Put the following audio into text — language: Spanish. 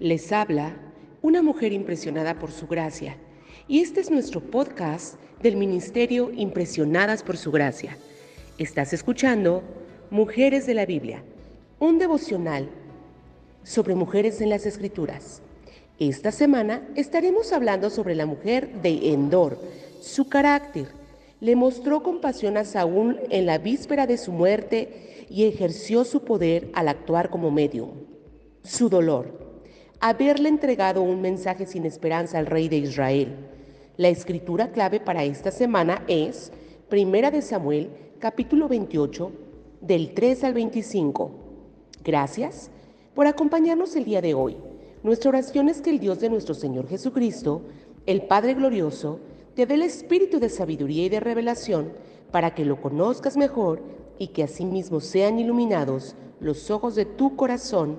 Les habla una mujer impresionada por su gracia y este es nuestro podcast del Ministerio Impresionadas por su gracia. Estás escuchando Mujeres de la Biblia, un devocional sobre mujeres en las Escrituras. Esta semana estaremos hablando sobre la mujer de Endor, su carácter. Le mostró compasión a Saúl en la víspera de su muerte y ejerció su poder al actuar como medium. Su dolor haberle entregado un mensaje sin esperanza al rey de Israel. La escritura clave para esta semana es Primera de Samuel, capítulo 28, del 3 al 25. Gracias por acompañarnos el día de hoy. Nuestra oración es que el Dios de nuestro Señor Jesucristo, el Padre Glorioso, te dé el espíritu de sabiduría y de revelación para que lo conozcas mejor y que asimismo sean iluminados los ojos de tu corazón